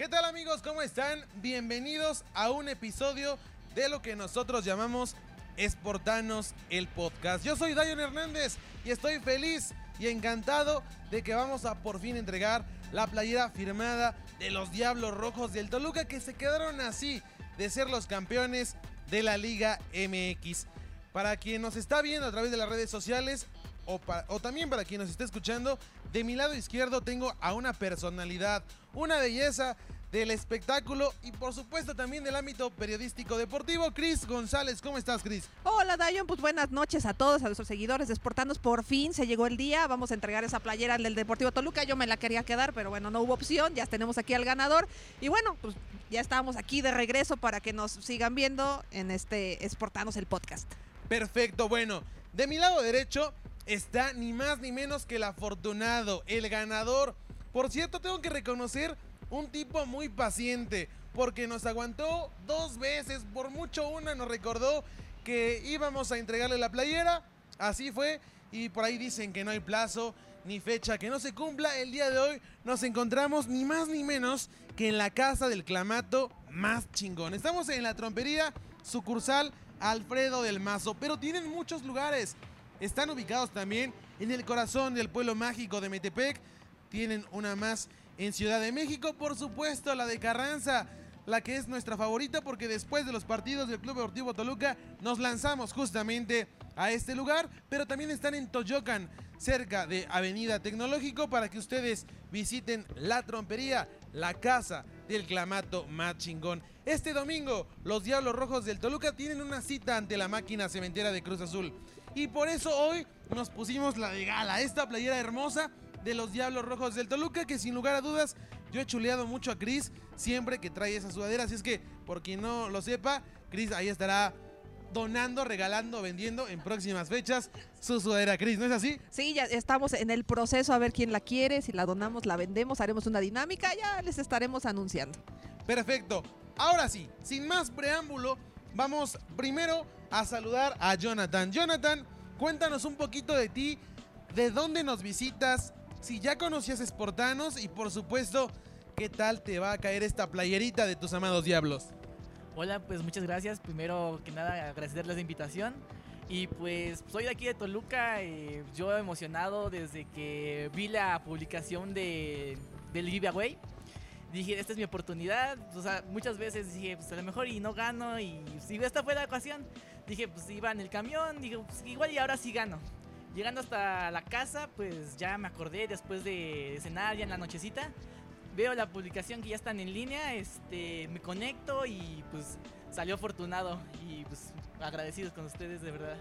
¿Qué tal amigos? ¿Cómo están? Bienvenidos a un episodio de lo que nosotros llamamos Esportanos el podcast. Yo soy Dayon Hernández y estoy feliz y encantado de que vamos a por fin entregar la playera firmada de los Diablos Rojos del Toluca que se quedaron así de ser los campeones de la Liga MX. Para quien nos está viendo a través de las redes sociales o, o, también para quien nos está escuchando, de mi lado izquierdo tengo a una personalidad, una belleza del espectáculo y por supuesto también del ámbito periodístico deportivo. Cris González, ¿cómo estás, Cris? Hola, Dayon, pues buenas noches a todos, a nuestros seguidores de Sportanos. Por fin se llegó el día, vamos a entregar esa playera del Deportivo Toluca. Yo me la quería quedar, pero bueno, no hubo opción, ya tenemos aquí al ganador. Y bueno, pues ya estamos aquí de regreso para que nos sigan viendo en este Sportanos el podcast. Perfecto, bueno, de mi lado derecho está ni más ni menos que el afortunado, el ganador. Por cierto, tengo que reconocer un tipo muy paciente, porque nos aguantó dos veces, por mucho una nos recordó que íbamos a entregarle la playera, así fue, y por ahí dicen que no hay plazo ni fecha que no se cumpla. El día de hoy nos encontramos ni más ni menos que en la casa del clamato más chingón. Estamos en la trompería sucursal Alfredo del Mazo, pero tienen muchos lugares. Están ubicados también en el corazón del pueblo mágico de Metepec. Tienen una más en Ciudad de México, por supuesto, la de Carranza, la que es nuestra favorita porque después de los partidos del Club Deportivo Toluca nos lanzamos justamente a este lugar, pero también están en Toyocan, cerca de Avenida Tecnológico, para que ustedes visiten la trompería, la casa del clamato más. Este domingo, los Diablos Rojos del Toluca tienen una cita ante la máquina cementera de Cruz Azul. Y por eso hoy nos pusimos la de gala, esta playera hermosa de los Diablos Rojos del Toluca, que sin lugar a dudas yo he chuleado mucho a Chris siempre que trae esa sudadera. Así es que, por quien no lo sepa, Chris ahí estará donando, regalando, vendiendo en próximas fechas su sudadera, Cris, ¿no es así? Sí, ya estamos en el proceso a ver quién la quiere, si la donamos, la vendemos, haremos una dinámica, ya les estaremos anunciando. Perfecto. Ahora sí, sin más preámbulo, vamos primero a saludar a Jonathan. Jonathan, cuéntanos un poquito de ti, de dónde nos visitas, si ya conocías Sportanos y por supuesto, ¿qué tal te va a caer esta playerita de tus amados diablos? Hola, pues muchas gracias. Primero que nada, agradecerles la invitación. Y pues soy de aquí de Toluca. Eh, yo emocionado desde que vi la publicación de, del giveaway. Dije, esta es mi oportunidad. O sea, muchas veces dije, pues a lo mejor y no gano. Y si esta fue la ocasión, dije, pues iba en el camión. Dije, pues igual y ahora sí gano. Llegando hasta la casa, pues ya me acordé después de cenar ya en la nochecita. Veo la publicación que ya están en línea, este, me conecto y pues salió afortunado y pues agradecidos con ustedes de verdad.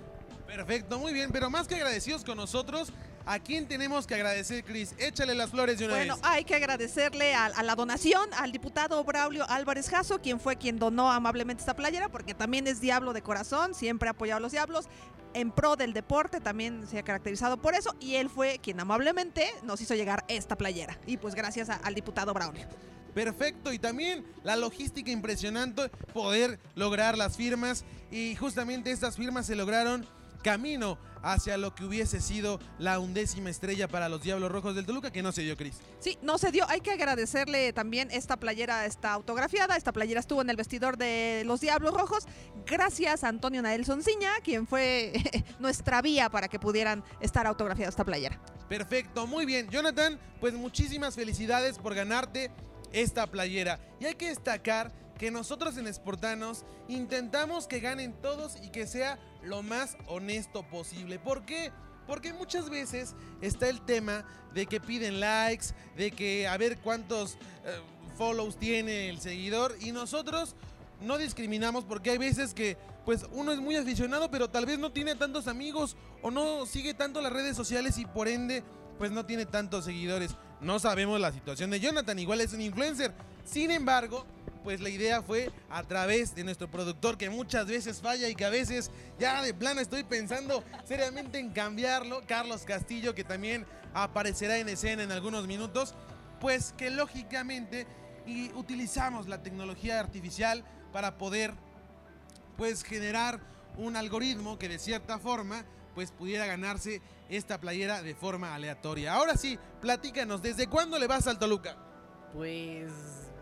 Perfecto, muy bien, pero más que agradecidos con nosotros, ¿A quién tenemos que agradecer, Cris? Échale las flores de una bueno, vez. Bueno, hay que agradecerle a, a, la donación al diputado Braulio Álvarez Jasso, quien fue quien donó amablemente esta playera, porque también es diablo de corazón, siempre ha apoyado a los diablos. En pro del deporte también se ha caracterizado por eso, y él fue quien amablemente nos hizo llegar esta playera. Y pues gracias a, al diputado Braulio. Perfecto, y también la logística impresionante, poder lograr las firmas, y justamente estas firmas se lograron camino hacia lo que hubiese sido la undécima estrella para los Diablos Rojos del Toluca, que no se dio, Cris. Sí, no se dio. Hay que agradecerle también esta playera, está autografiada. Esta playera estuvo en el vestidor de los Diablos Rojos. Gracias a Antonio Naelson Ciña, quien fue nuestra vía para que pudieran estar autografiada esta playera. Perfecto, muy bien. Jonathan, pues muchísimas felicidades por ganarte esta playera. Y hay que destacar que nosotros en Sportanos intentamos que ganen todos y que sea lo más honesto posible. ¿Por qué? Porque muchas veces está el tema de que piden likes, de que a ver cuántos eh, follows tiene el seguidor y nosotros no discriminamos porque hay veces que pues uno es muy aficionado pero tal vez no tiene tantos amigos o no sigue tanto las redes sociales y por ende pues no tiene tantos seguidores. No sabemos la situación de Jonathan, igual es un influencer. Sin embargo, pues la idea fue a través de nuestro productor que muchas veces falla y que a veces ya de plano estoy pensando seriamente en cambiarlo, Carlos Castillo que también aparecerá en escena en algunos minutos, pues que lógicamente y utilizamos la tecnología artificial para poder pues generar un algoritmo que de cierta forma pues pudiera ganarse esta playera de forma aleatoria. Ahora sí, platícanos, ¿desde cuándo le vas al Toluca? Pues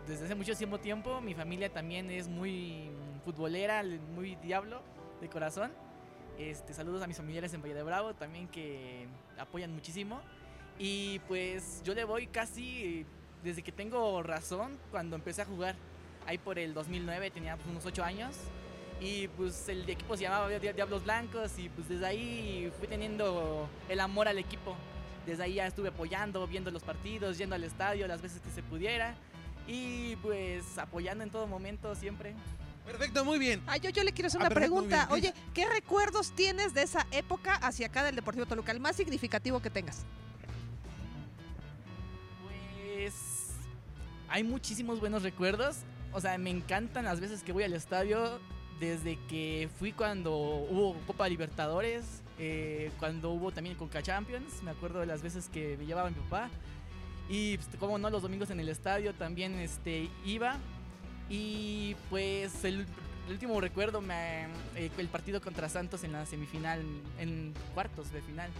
desde hace muchísimo tiempo. Mi familia también es muy futbolera, muy diablo de corazón. Este, saludos a mis familiares en Valle de Bravo también que apoyan muchísimo. Y pues yo le voy casi desde que tengo razón cuando empecé a jugar. Ahí por el 2009 tenía unos 8 años. Y pues el equipo se llamaba Diablos Blancos y pues desde ahí fui teniendo el amor al equipo. Desde ahí ya estuve apoyando, viendo los partidos, yendo al estadio las veces que se pudiera y pues apoyando en todo momento siempre. Perfecto, muy bien. Ah, yo, yo le quiero hacer ah, una pregunta. Oye, ¿qué recuerdos tienes de esa época hacia acá del Deportivo Toluca? El más significativo que tengas. Pues hay muchísimos buenos recuerdos. O sea, me encantan las veces que voy al estadio. Desde que fui cuando hubo Copa Libertadores, eh, cuando hubo también Conca Champions. Me acuerdo de las veces que me llevaba mi papá. Y pues, como no, los domingos en el estadio también este, iba. Y pues el, último recuerdo, me, eh, el partido contra Santos en la semifinal, en cuartos de final.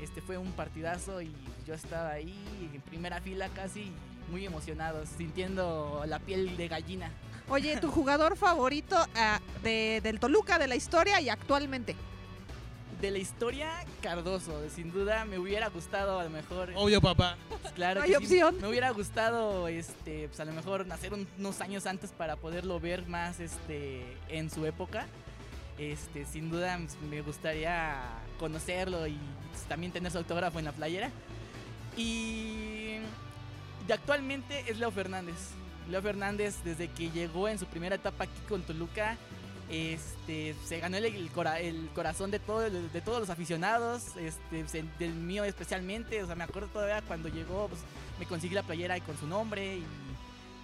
Este fue un partidazo y yo estaba ahí en primera fila casi muy emocionado, sintiendo la piel de gallina. Oye, ¿tu jugador favorito ah, de, del Toluca de la historia y actualmente? de la historia, Cardoso. Sin duda me hubiera gustado a lo mejor. Obvio, papá. Claro. hay opción. me hubiera gustado, este, pues a lo mejor nacer unos años antes para poderlo ver más, este, en su época. Este, sin duda pues, me gustaría conocerlo y pues, también tener su autógrafo en la playera. Y de actualmente es Leo Fernández. Leo Fernández desde que llegó en su primera etapa aquí con Toluca este, se ganó el, corazón de, de todos los aficionados, este, del mío especialmente. O sea, me acuerdo todavía cuando llegó, pues, me conseguí la playera con su nombre y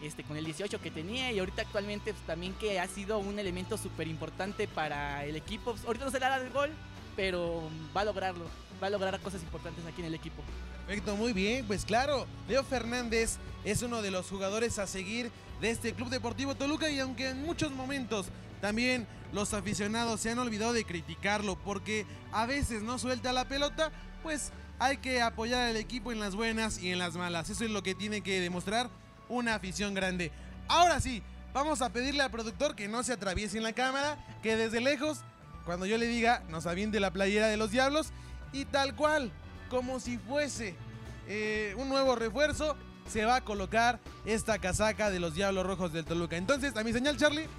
este, con el 18 que tenía. Y ahorita actualmente pues, también que ha sido un elemento súper importante para el equipo. Pues, ahorita no se le da el gol, pero va a lograrlo. Va a lograr cosas importantes aquí en el equipo. Perfecto, muy bien. Pues claro, Leo Fernández es uno de los jugadores a seguir de este Club Deportivo Toluca y aunque en muchos momentos también los aficionados se han olvidado de criticarlo porque a veces no suelta la pelota, pues hay que apoyar al equipo en las buenas y en las malas. Eso es lo que tiene que demostrar una afición grande. Ahora sí, vamos a pedirle al productor que no se atraviese en la cámara, que desde lejos, cuando yo le diga, nos aviente la playera de los diablos y tal cual, como si fuese eh, un nuevo refuerzo, se va a colocar esta casaca de los Diablos Rojos del Toluca. Entonces, a mi señal, Charlie.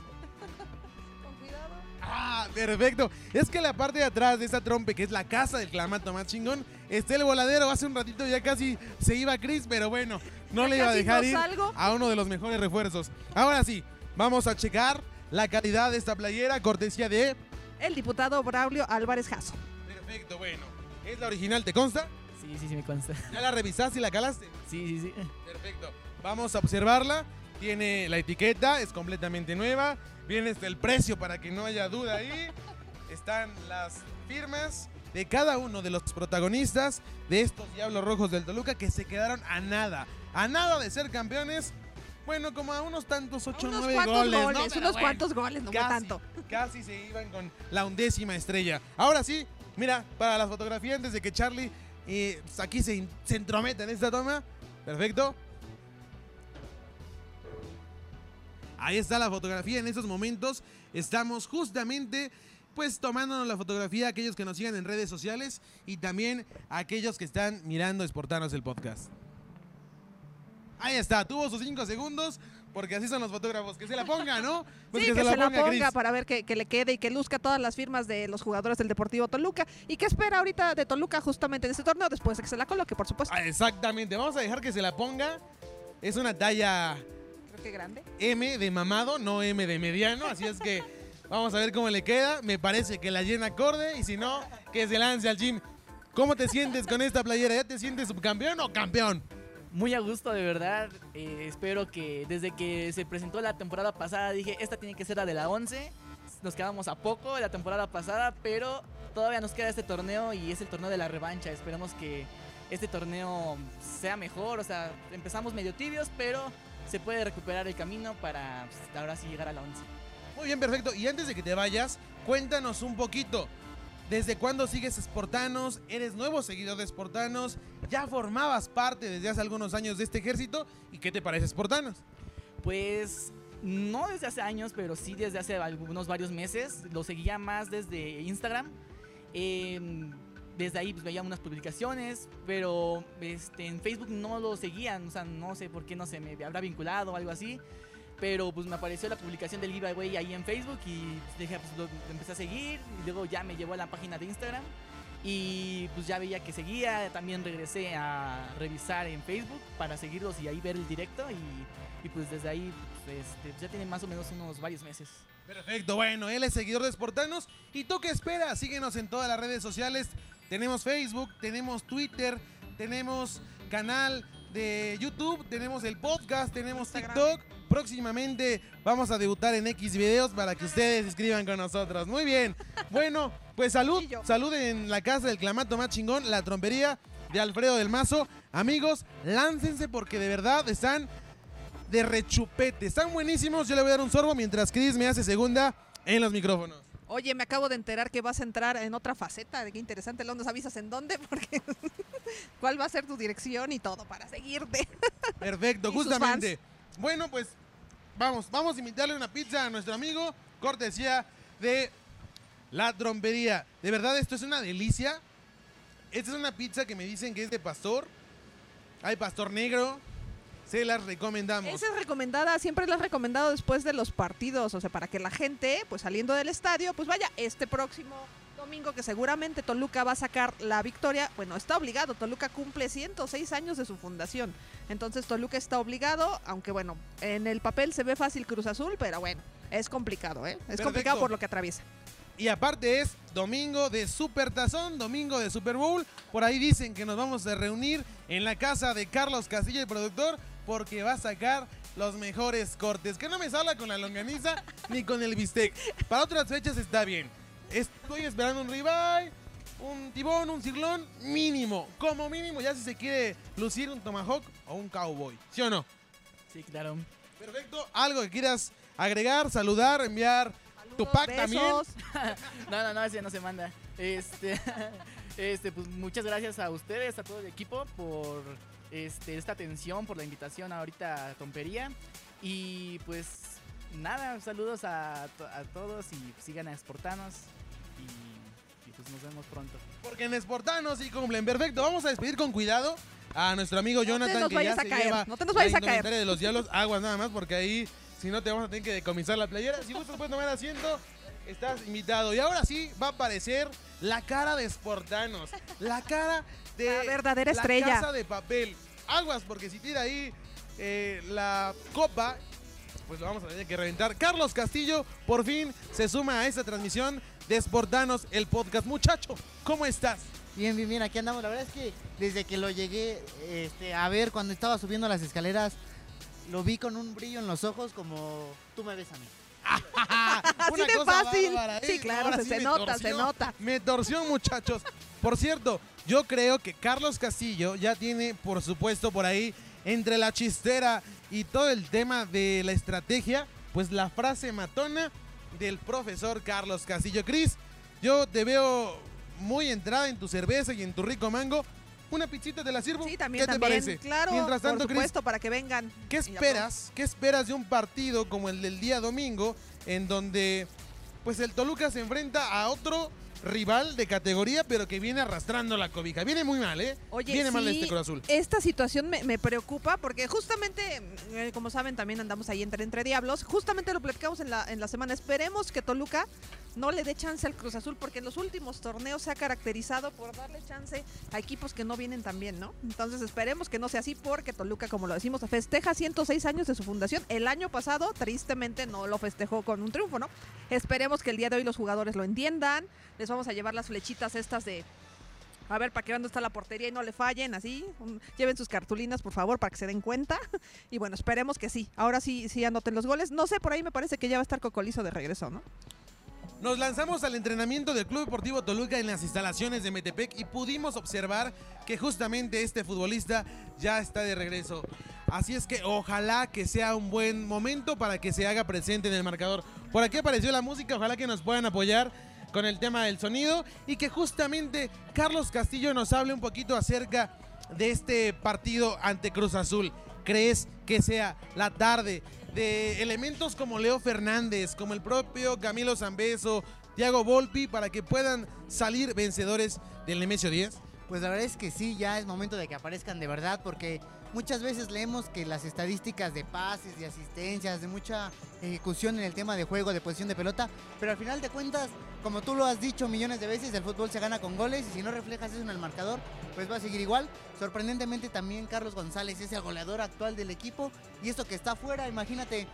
Ah, perfecto. Es que la parte de atrás de esa trompe, que es la casa del clamato más chingón, está el voladero. Hace un ratito ya casi se iba Chris, pero bueno, no le iba a dejar ir a uno de los mejores refuerzos. Ahora sí, vamos a checar la calidad de esta playera, cortesía de... El diputado Braulio Álvarez Jasso. Perfecto, bueno. ¿Es la original, te consta? Sí, sí, sí, me consta. ¿Ya la revisaste y la calaste? Sí, sí, sí. Perfecto. Vamos a observarla. Tiene la etiqueta, es completamente nueva. Viene este el precio para que no haya duda ahí. Están las firmas de cada uno de los protagonistas de estos Diablos Rojos del Toluca que se quedaron a nada, a nada de ser campeones. Bueno, como a unos tantos, 8 o 9 goles. goles Unos cuantos goles, no casi, tanto. Casi se iban con la undécima estrella. Ahora sí, mira, para las fotografías, antes de que Charlie eh, aquí se, entrometa en esta toma. Perfecto. Ahí está la fotografía en estos momentos. Estamos justamente pues tomándonos la fotografía aquellos que nos sigan en redes sociales y también aquellos que están mirando Exportarnos el podcast. Ahí está, tuvo sus cinco segundos, porque así son los fotógrafos, que se la ponga, ¿no? Pues sí, que, se, la, ponga, para ver que, que, le quede y que luzca todas las firmas de los jugadores del Deportivo Toluca. ¿Y qué espera ahorita de Toluca justamente en este torneo después de que se la coloque, por supuesto? Ah, exactamente, vamos a dejar que se la ponga. Es una talla grande. M de mamado, no M de mediano, así es que vamos a ver cómo le queda. Me parece que la llena acorde y si no, que se lance al gym. ¿Cómo te sientes con esta playera? ¿Ya te sientes subcampeón o campeón? Muy a gusto, de verdad. Eh, espero que desde que se presentó la temporada pasada dije, esta tiene que ser la de la 11. Nos quedamos a poco la temporada pasada, pero todavía nos queda este torneo y es el torneo de la revancha. Esperemos que este torneo sea mejor. O sea, empezamos medio tibios, pero se puede recuperar el camino para pues, ahora sí llegar a la 11. Muy bien, perfecto. Y antes de que te vayas, cuéntanos un poquito. ¿Desde cuándo sigues Sportanos? ¿Eres nuevo seguidor de Sportanos? ¿Ya formabas parte desde hace algunos años de este ejército? ¿Y qué te parece Sportanos? Pues no desde hace años, pero sí desde hace algunos varios meses. Lo seguía más desde Instagram. Em, desde ahí pues, veía unas publicaciones, pero este, en Facebook no lo seguían, o sea, no sé por qué no se me habrá vinculado o algo así. Pero pues me apareció la publicación del giveaway ahí en Facebook y dije, pues lo, lo empecé a seguir y luego ya me llevó a la página de Instagram y pues ya veía que seguía, también regresé a revisar en Facebook para seguirlos y ahí ver el directo y, y pues desde ahí pues, este, ya tiene más o menos unos varios meses. Perfecto, bueno, él es seguidor de Sportanos. ¿Y tú qué esperas? Síguenos en todas las redes sociales. Tenemos Facebook, tenemos Twitter, tenemos canal de YouTube, tenemos el podcast, tenemos Instagram. TikTok. Próximamente vamos a debutar en X videos para que ustedes se escriban con nosotros. Muy bien. Bueno, pues salud. Salud en la casa del clamato más chingón, la trompería de Alfredo del Mazo. Amigos, láncense porque de verdad están de rechupete. Están buenísimos. Yo le voy a dar un sorbo mientras Chris me hace segunda en los micrófonos. Oye, me acabo de enterar que vas a entrar en otra faceta. Qué interesante. ¿Lo nos avisas en dónde? Porque cuál va a ser tu dirección y todo para seguirte. Perfecto, justamente. Bueno, pues vamos, vamos a invitarle una pizza a nuestro amigo, cortesía de la trompería. De verdad, esto es una delicia. Esta es una pizza que me dicen que es de pastor. Hay pastor negro. Se las recomendamos. Esa es recomendada, siempre la has recomendado después de los partidos, o sea, para que la gente, pues saliendo del estadio, pues vaya este próximo domingo que seguramente Toluca va a sacar la victoria. Bueno, está obligado, Toluca cumple 106 años de su fundación. Entonces Toluca está obligado, aunque bueno, en el papel se ve fácil Cruz Azul, pero bueno, es complicado, ¿eh? Es Perfecto. complicado por lo que atraviesa. Y aparte es domingo de Super Tazón, domingo de Super Bowl. Por ahí dicen que nos vamos a reunir en la casa de Carlos Castillo, el productor, porque va a sacar los mejores cortes. Que no me salga con la longaniza ni con el bistec. Para otras fechas está bien. Estoy esperando un ribeye, un tibón, un cirlón, mínimo. Como mínimo, ya si se quiere lucir un tomahawk o un cowboy. ¿Sí o no? Sí, claro. Perfecto. Algo que quieras agregar, saludar, enviar tu pack también. besos. No, no, no, ese no se manda. Este, este, pues muchas gracias a ustedes, a todo el equipo por este, esta atención, por la invitación ahorita a Tompería. Y pues nada, saludos a, a todos y sigan a Exportanos. Y, y pues nos vemos pronto. Porque en Sportanos sí cumplen. Perfecto, vamos a despedir con cuidado a nuestro amigo No te Jonathan nos que vayas ya a se caer, lleva no te nos vayas a caer. de los diablos. Aguas nada más porque ahí si no te vamos a tener que decomisar la playera. Si gustas puedes tomar asiento, estás invitado. Y ahora sí va a aparecer la cara de Sportanos, la cara de La verdadera la estrella. casa de papel. Aguas porque si tira ahí eh, la copa pues lo vamos a tener que reventar. Carlos Castillo por fin se suma a esta transmisión de Sportanos, el podcast. Muchacho, ¿cómo estás? Bien, bien, bien, aquí andamos. La verdad es que desde que lo llegué este, a ver cuando estaba subiendo las escaleras, lo vi con un brillo en los ojos como tú me ves a mí. Así Una de cosa fácil. bárbara, ¿eh? Sí, claro, Ahora se, sí se nota, se nota. Me torció, muchachos. Por cierto, yo creo que Carlos Castillo ya tiene, por supuesto, por ahí, entre la chistera y todo el tema de la estrategia, pues la frase matona del profesor Carlos Castillo. Cris, yo te veo muy entrada en tu cerveza y en tu rico mango. ¿Una pizzita te la sirvo? Sí, también, ¿Qué te parece? Claro, Mientras tanto, por supuesto, para que vengan. ¿Qué esperas? ¿Qué esperas de un partido como el del día domingo en donde pues el Toluca se enfrenta a otro rival de categoría pero que viene arrastrando la cobija? Viene muy mal, ¿eh? Oye, viene mal sí, este Cruz Azul. Esta situación me, me preocupa porque justamente, eh, como saben, también andamos ahí entre, entre diablos. Justamente lo platicamos en la, en la semana. Esperemos que Toluca no le dé chance al Cruz Azul porque en los últimos torneos se ha caracterizado por darle chance a equipos que no vienen tan bien, ¿no? Entonces esperemos que no sea así porque Toluca, como lo decimos, festeja 106 años de su fundación. El año pasado, tristemente, no lo festejó con un triunfo, ¿no? Esperemos que el día de hoy los jugadores lo entiendan. Les vamos a llevar las flechitas estas de a ver, para que dónde está la portería y no le fallen, así. Lleven sus cartulinas, por favor, para que se den cuenta. Y bueno, esperemos que sí. Ahora sí, sí anoten los goles. No sé, por ahí me parece que ya va a estar Cocolizo de regreso, ¿no? Nos lanzamos al entrenamiento del Club Deportivo Toluca en las instalaciones de Metepec y pudimos observar que justamente este futbolista ya está de regreso. Así es que ojalá que sea un buen momento para que se haga presente en el marcador. Por aquí apareció la música, ojalá que nos puedan apoyar con el tema del sonido y que justamente Carlos Castillo nos hable un poquito acerca de este partido ante Cruz Azul. crees que sea la tarde de elementos como Leo Fernández, como el propio Camilo Zambeso, Thiago Volpi, para que puedan salir vencedores del Nemesio 10? Pues la verdad es que sí, ya es momento de que aparezcan de verdad, porque muchas veces leemos que las estadísticas de pases, de asistencias, de mucha ejecución en el tema de juego, de posición de pelota, pero al final de cuentas, como tú lo has dicho millones de veces, el fútbol se gana con goles y si no reflejas eso en el marcador, pues va a seguir igual. Sorprendentemente también Carlos González es el goleador actual del equipo y esto que está fuera, imagínate,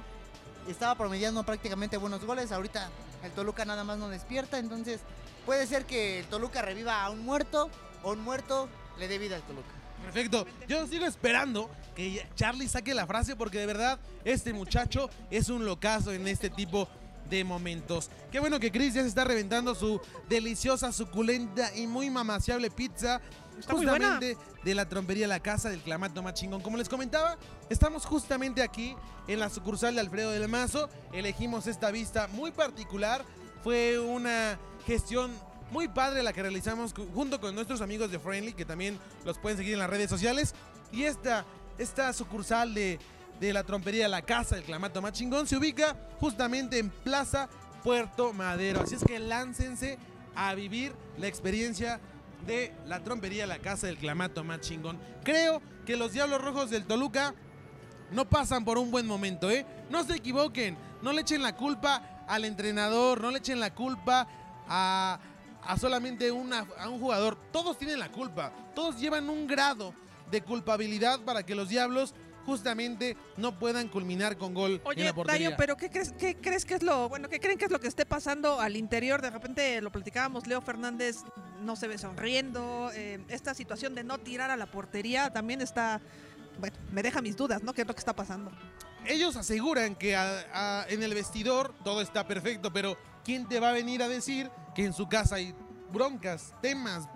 estaba promediando prácticamente buenos goles, ahorita el Toluca nada más no despierta, entonces puede ser que el Toluca reviva a un muerto o un muerto le dé vida al Toluca. Perfecto. Yo sigo esperando que Charlie saque la frase porque de verdad este muchacho es un locazo en este tipo de momentos. Qué bueno que Chris ya se está reventando su deliciosa, suculenta y muy mamaciable pizza. Está justamente de la trompería La Casa del Clamato Más Chingón. Como les comentaba, estamos justamente aquí en la sucursal de Alfredo del Mazo. Elegimos esta vista muy particular. Fue una gestión muy padre la que realizamos junto con nuestros amigos de Friendly, que también los pueden seguir en las redes sociales. Y esta, esta sucursal de, de la trompería La Casa del Clamato Más Chingón se ubica justamente en Plaza Puerto Madero. Así es que láncense a vivir la experiencia de la trompería La Casa del Clamato Más Chingón. Creo que los Diablos Rojos del Toluca no pasan por un buen momento, ¿eh? No se equivoquen, no le echen la culpa al entrenador, no le echen la culpa a, a solamente una- a un jugador. Todos tienen la culpa, todos llevan un grado de culpabilidad para que los Diablos justamente no puedan culminar con gol en Oye, la portería. Dayo, pero ¿qué crees, ¿qué crees que es lo, bueno, qué creen que es lo que esté pasando al interior? De repente lo platicábamos, Leo Fernández no se ve sonriendo, eh, esta situación de no tirar a la portería también está, bueno, me deja mis dudas, ¿no? ¿Qué es lo que está pasando? Ellos aseguran que a- a- en el vestidor todo está perfecto, pero ¿quién te va a venir a decir que en su casa hay broncas, temas,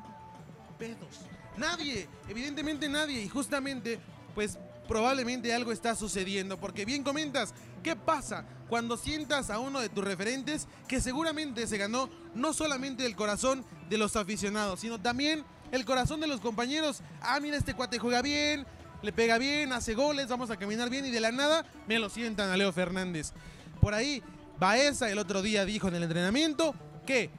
pedos? Nadie, evidentemente nadie. Y justamente, pues probablemente algo está sucediendo. Porque bien comentas, ¿qué pasa cuando sientas a uno de tus referentes que seguramente se ganó no solamente el corazón de los aficionados, sino también el corazón de los compañeros? Ah, mira, este cuate juega bien, le pega bien, hace goles, vamos a caminar bien y de la nada me lo sientan a Leo Fernández. Por ahí, Baeza el otro día dijo en el entrenamiento que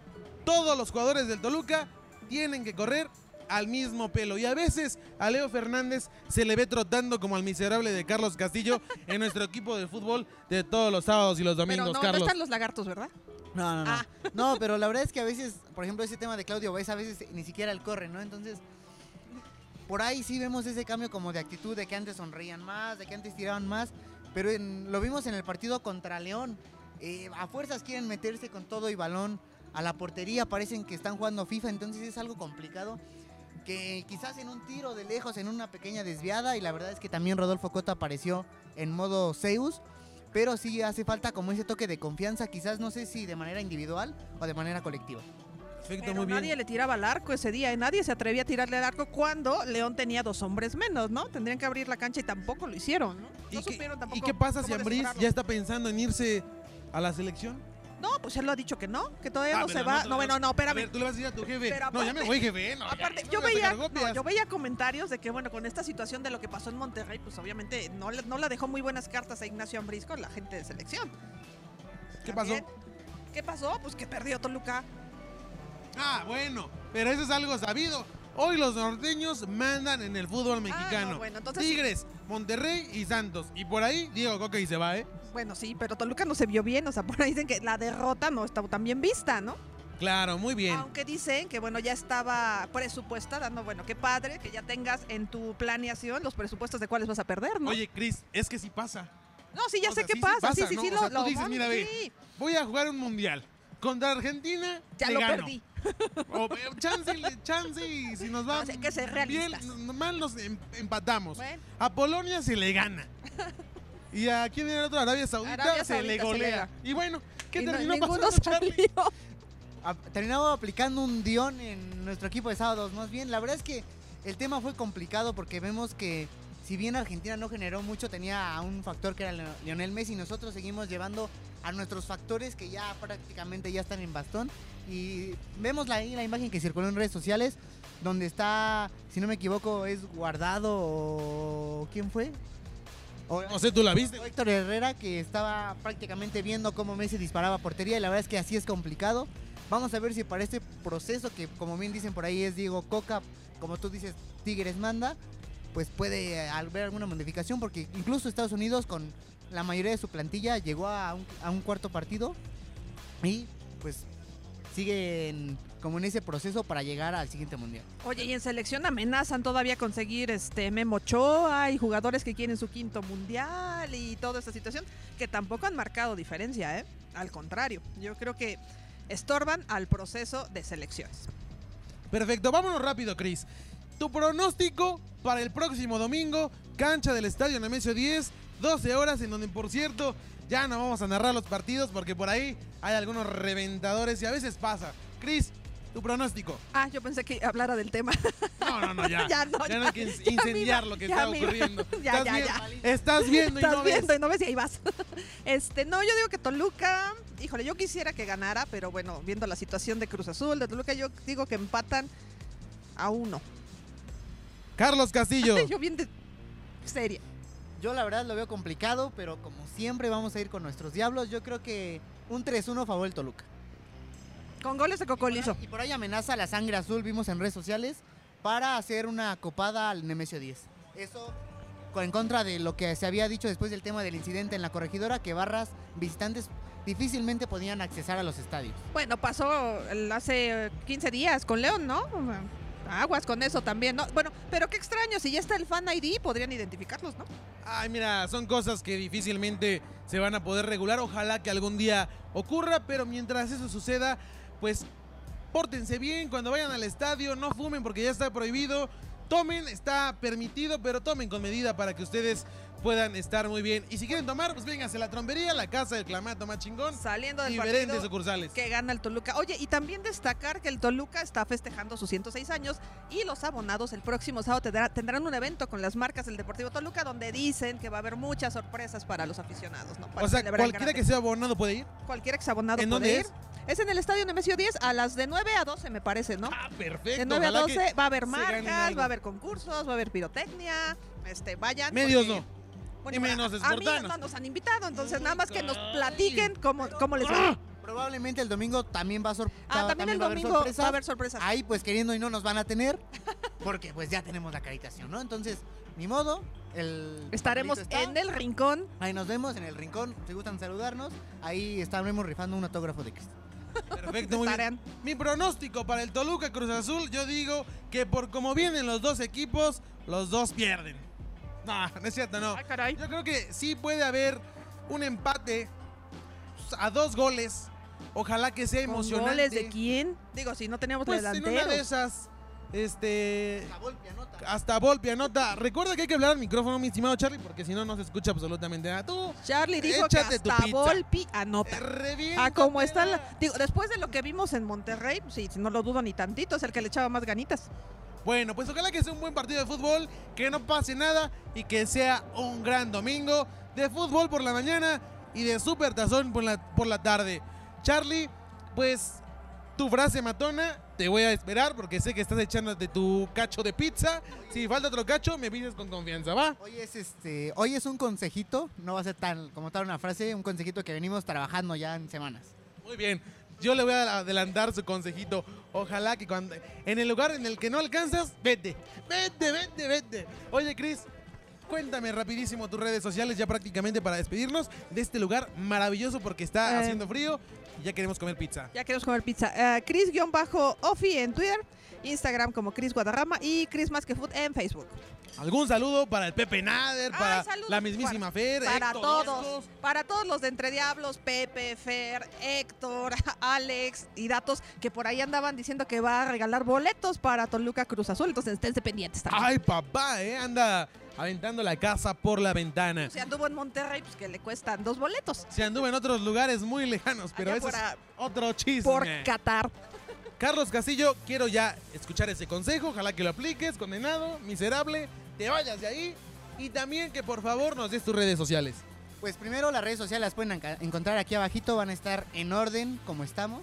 todos los jugadores del Toluca tienen que correr al mismo pelo. Y a veces a Leo Fernández se le ve trotando como al miserable de Carlos Castillo en nuestro equipo de fútbol de todos los sábados y los domingos, pero no, no Carlos. están los lagartos, ¿verdad? No, no, no. Ah. No, pero la verdad es que a veces, por ejemplo, ese tema de Claudio Baez, a veces ni siquiera él corre, ¿no? Entonces, por ahí sí vemos ese cambio como de actitud, de que antes sonreían más, de que antes tiraban más, pero en- lo vimos en el partido contra León. Eh, a fuerzas quieren meterse con todo y balón a la portería, parecen que están jugando FIFA, entonces es algo complicado. Que quizás en un tiro de lejos, en una pequeña desviada, y la verdad es que también Rodolfo Cota apareció en modo Zeus, pero sí hace falta como ese toque de confianza, quizás no sé si de manera individual o de manera colectiva. Perfecto, Pero muy bien. nadie le tiraba al arco ese día, y nadie se atrevía a tirarle al arco cuando León tenía dos hombres menos, ¿no? Tendrían que abrir la cancha y tampoco lo hicieron, ¿no? ¿Y, No qué, supieron y tampoco qué pasa si Ambriz ya está pensando en irse a la selección? No, pues él lo ha dicho que no, que todavía Ah, no se va. No, bueno, no, A espérame. ver, tú le vas a decir a tu jefe. Pero no, ya me voy, jefe. No, Aparte, yo veía, no, yo veía comentarios de que, bueno, con esta situación de lo que pasó en Monterrey, pues obviamente no, le- no le dejó muy buenas cartas a Ignacio Ambriz con la gente de selección. ¿Qué pasó? ¿Qué pasó? Pues que perdió Toluca. Ah, bueno, pero eso es algo sabido. Hoy los norteños mandan en el fútbol Ah, mexicano. no, bueno, entonces- Tigres, Monterrey y Santos. Y por ahí Diego Coca y se va, ¿eh? Bueno, sí, pero Toluca no se vio bien. O sea, por ahí dicen que la derrota no estaba tan bien vista, ¿no? Claro, muy bien. Aunque dicen que, bueno, ya estaba presupuesta, dando, bueno, qué padre que ya tengas en tu planeación los presupuestos de cuáles vas a perder, ¿no? Oye, Cris, es que sí pasa. no, sí, ya o sé sea, qué sí, sí pasa. pasa, Sí, sí, ¿no? sí, O lo, sea, tú lo dices, vamos- mira, ve, sí, Voy a jugar un mundial. Contra Argentina, ya lo gano. perdí. O, eh, chance, chance y si nos va No, que ser bien, mal nos em- empatamos. Bueno, A Polonia se le gana. Y a quién era el otro, Arabia Saudita, Arabia se le Saudita se le golea. y bueno, ¿qué y no- terminó ninguno pasando, Charlie? salió. a- terminaba aplicando un Dion en nuestro equipo de sábados. Más bien, la verdad es que el tema fue complicado porque vemos que si bien Argentina no generó mucho, tenía un factor que era Lionel Messi. Nosotros seguimos llevando a nuestros factores que ya prácticamente ya están en bastón. Y vemos la, ahí la imagen que circuló en redes sociales, donde está, si no me equivoco, es guardado o... ¿Quién fue? No sé, ¿tú la viste? Héctor Herrera que estaba prácticamente viendo cómo Messi disparaba a portería y la verdad es que así es complicado. Vamos a ver si para este proceso que como bien dicen por ahí es Diego Coca, como tú dices, Tigres manda, pues puede haber alguna modificación porque incluso Estados Unidos con la mayoría de su plantilla llegó a un, a un cuarto partido y pues siguen como en ese proceso para llegar al siguiente mundial. Oye, y en selección amenazan todavía conseguir este Memo Ochoa y jugadores que quieren su quinto mundial y toda esta situación que tampoco han marcado diferencia, ¿eh? Al contrario, yo creo que estorban al proceso de selecciones. Perfecto, vámonos rápido, Cris. Tu pronóstico para el próximo domingo, cancha del Estadio Nemesio 10, 12 horas, en donde, por cierto, ya no vamos a narrar los partidos porque por ahí hay algunos reventadores y a veces pasa. Cris, tu pronóstico. Ah, yo pensé que hablara del tema. No, no, no, ya. Ya no, Ya no ya, hay que incendiar iba, lo que está ocurriendo. Ya, estás, ya, viendo, ya. estás viendo y Estás no ves. viendo y no ves y ahí vas. Este, no, yo digo que Toluca, híjole, yo quisiera que ganara, pero bueno, viendo la situación de Cruz Azul, de Toluca, yo digo que empatan a uno. Carlos Castillo. Yo bien de seria. Yo la verdad lo veo complicado, pero como siempre vamos a ir con nuestros diablos. Yo creo que un 3-1 favor el Toluca. Con goles de Cocolizo. Y por ahí amenaza la sangre azul, vimos en redes sociales, para hacer una copada al Nemesio 10. Eso en contra de lo que se había dicho después del tema del incidente en la corregidora, que barras visitantes difícilmente podían accesar a los estadios. Bueno, pasó hace eh, 15 días con León, ¿no? Aguas con eso también, ¿no? Bueno, pero qué extraño, si ya está el fan ID, podrían identificarlos, ¿no? Ay, mira, son cosas que difícilmente se van a poder regular. Ojalá que algún día ocurra, pero mientras eso suceda, pues pórtense bien cuando vayan al estadio, no fumen porque ya está prohibido. Tomen, está permitido, pero tomen con medida para que ustedes puedan estar muy bien. Y si quieren tomar, pues vénganse a la trombería, la casa del clamato más chingón. Saliendo del Diferentes sucursales. que gana el Toluca. Oye, y también destacar que el Toluca está festejando sus 106 años y los abonados el próximo sábado tendrá- tendrán un evento con las marcas del Deportivo Toluca donde dicen que va a haber muchas sorpresas para los aficionados, ¿no? Para O sea, cualquiera que sea abonado puede ir. Cualquier ex abonado ¿En puede dónde ir. es? Es en el Estadio Nemesio 10 a las de 9 a 12, me parece, ¿no? Ah, perfecto. De 9 a Ojalá que 12 va a haber marcas, va a haber concursos, va a haber pirotecnia. Este, vayan. Medios porque- no. Bueno, Y menos a- a mí no nos han invitado, entonces nada más que nos platiquen cómo, cómo les va. Probablemente el domingo también va a, sor- Ah, también el va a haber domingo va a haber sorpresas. Ahí pues queriendo y no nos van a tener, porque pues ya tenemos la acreditación, ¿no? Entonces, ni modo, el Estaremos en el rincón. Ahí nos vemos en el rincón, si gustan saludarnos, ahí estaremos rifando un autógrafo de Cristo. Perfecto, muy bien. Mi pronóstico para el Toluca Cruz Azul, yo digo que por como vienen los dos equipos, los dos pierden. No, no es cierto, no. Ay, caray. Yo creo que sí puede haber un empate a dos goles. Ojalá que sea ¿Con emocionante. goles de quién? Digo, si no teníamos Pues en una de esas, este, anota. hasta Volpi anota. Recuerda que hay que hablar al micrófono, mi estimado Charlie, porque si no, no se escucha absolutamente nada. Tú, Charlie dijo que Échate tu hasta pizza. Volpi eh, anota. revienta. Ah, como está la- Digo, después de lo que vimos en Monterrey, sí, no lo dudo ni tantito, es el que le echaba más ganitas. Bueno, pues ojalá que sea un buen partido de fútbol, que no pase nada y que sea un gran domingo de fútbol por la mañana y de super tazón por la, por la tarde. Charlie, pues tu frase matona, te voy a esperar porque sé que estás echándote tu cacho de pizza. Si falta otro cacho, me pides con confianza, ¿va? Hoy es este, hoy es un consejito, no va a ser tan como tal una frase, un consejito que venimos trabajando ya en semanas. Muy bien. Yo le voy a adelantar su consejito. Ojalá que cuando en el lugar en el que no alcanzas, vete. Vete, vete, vete. Oye, Cris, cuéntame rapidísimo tus redes sociales ya prácticamente para despedirnos de este lugar maravilloso porque está Eh. haciendo frío y ya queremos comer pizza. Ya queremos comer pizza. Eh, Chris-Ofi en Twitter, Instagram como Chris Guadarrama y Chris Más que Food en Facebook. ¿Algún saludo para el Pepe Nader, Ay, para saludos la mismísima Fer, Para Héctor todos, para todos los de Entre Diablos, Pepe, Fer, Héctor, Alex y datos que por ahí andaban diciendo que va a regalar boletos para Toluca Cruz Azul, entonces esténse pendientes también. Ay, papá, ¿eh? Anda aventando la casa por la ventana. Si anduvo en Monterrey, pues que le cuestan dos boletos. Se anduvo en otros lugares muy lejanos, pero eso es otro chisme. por Qatar. Carlos Castillo, quiero ya escuchar ese consejo, ojalá que lo apliques, condenado, miserable, te vayas de ahí y también que por favor nos des tus redes sociales. Pues primero las redes sociales las pueden encontrar aquí abajito, van a estar en orden como estamos.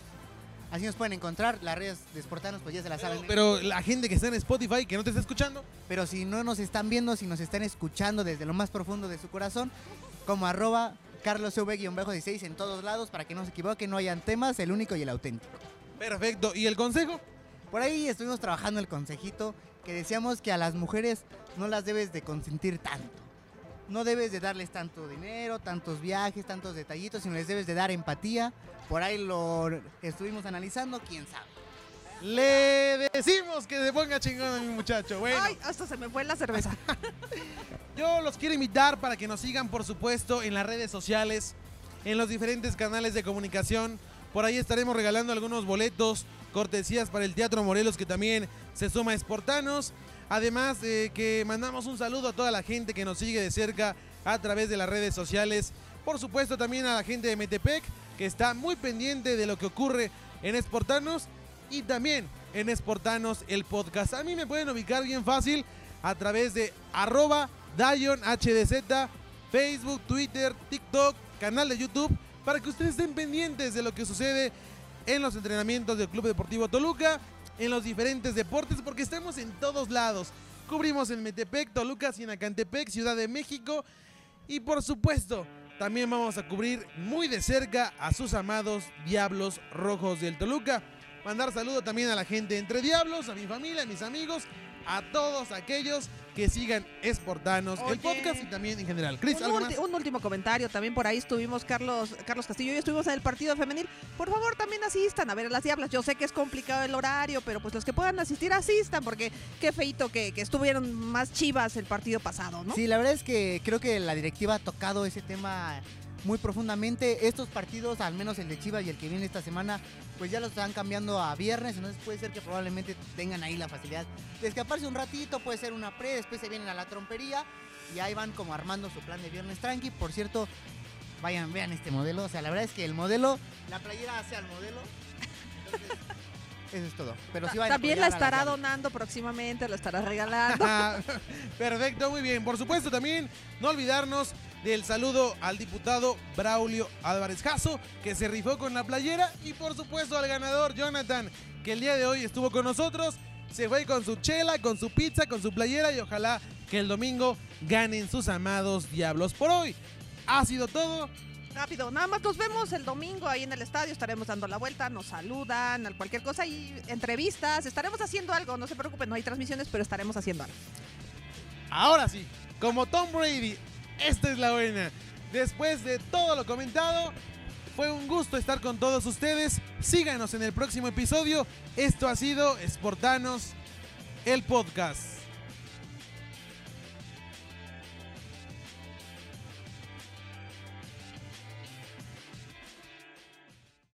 Así nos pueden encontrar. Las redes de Sportanos, pues ya se las Pero, saben. pero la gente que está en Spotify, que no te está escuchando, Pero si no nos están viendo, si nos están escuchando desde lo más profundo de su corazón, como arroba carlosv-16 en todos lados, para que no se equivoquen, no hayan temas, el único y el auténtico. Perfecto. ¿Y el consejo? Por ahí estuvimos trabajando el consejito que decíamos que a las mujeres no las debes de consentir tanto. No debes de darles tanto dinero, tantos viajes, tantos detallitos, sino les debes de dar empatía. Por ahí lo estuvimos analizando, quién sabe. Le decimos que se ponga chingón a mi muchacho. Bueno, Ay, hasta se me fue la cerveza. yo los quiero invitar para que nos sigan, por supuesto, en las redes sociales, en los diferentes canales de comunicación. Por ahí estaremos regalando algunos boletos, cortesías para el Teatro Morelos, que también se suma a Sportanos. Además de que mandamos un saludo a toda la gente que nos sigue de cerca a través de las redes sociales. Por supuesto, también a la gente de Metepec, que está muy pendiente de lo que ocurre en Sportanos y también en Sportanos el podcast. A mí me pueden ubicar bien fácil a través de arroba Dion HDZ, Facebook, Twitter, TikTok, canal de YouTube, para que ustedes estén pendientes de lo que sucede en los entrenamientos del Club Deportivo Toluca, en los diferentes deportes, porque estamos en todos lados. Cubrimos en Metepec, Toluca, Sinacantepec, Ciudad de México y por supuesto también vamos a cubrir muy de cerca a sus amados Diablos Rojos del Toluca. Mandar saludo también a la gente entre Diablos, a mi familia, a mis amigos, a todos aquellos que sigan Esportanos, el podcast y también en general. Chris, Un, ¿algo ulti- más? un último comentario, también por ahí estuvimos Carlos, Carlos Castillo y yo estuvimos en el partido femenil. Por favor, también asistan a ver a las diablas. Yo sé que es complicado el horario, pero pues los que puedan asistir asistan, porque qué feito que, que estuvieron más chivas el partido pasado, ¿no? Sí, la verdad es que creo que la directiva ha tocado ese tema muy profundamente. Estos partidos, al menos el de Chivas y el que viene esta semana, pues ya los están cambiando a viernes, entonces puede ser que probablemente tengan ahí la facilidad de escaparse un ratito, puede ser una pre, después se vienen a la trompería y ahí van como armando su plan de viernes tranqui. Por cierto, vayan, vean este modelo, o sea, la verdad es que el modelo, la playera hace al modelo. eso es todo. Pero sí vayan a También la a estará donando próximamente, la estará regalando. Perfecto, muy bien. Por supuesto, también no olvidarnos del saludo al diputado Braulio Álvarez Jasso, que se rifó con la playera, y por supuesto al ganador Jonathan, que el día de hoy estuvo con nosotros. Se fue con su chela, con su pizza, con su playera y ojalá que el domingo ganen sus amados diablos. Por hoy ha sido todo. Rápido, nada más nos vemos el domingo ahí en el estadio, estaremos dando la vuelta, nos saludan, cualquier cosa y entrevistas, estaremos haciendo algo, no se preocupen, no hay transmisiones, pero estaremos haciendo algo. Ahora sí, como Tom Brady, esta es la buena. Después de todo lo comentado, fue un gusto estar con todos ustedes. Síganos en el próximo episodio. Esto ha sido Sportanos, el podcast.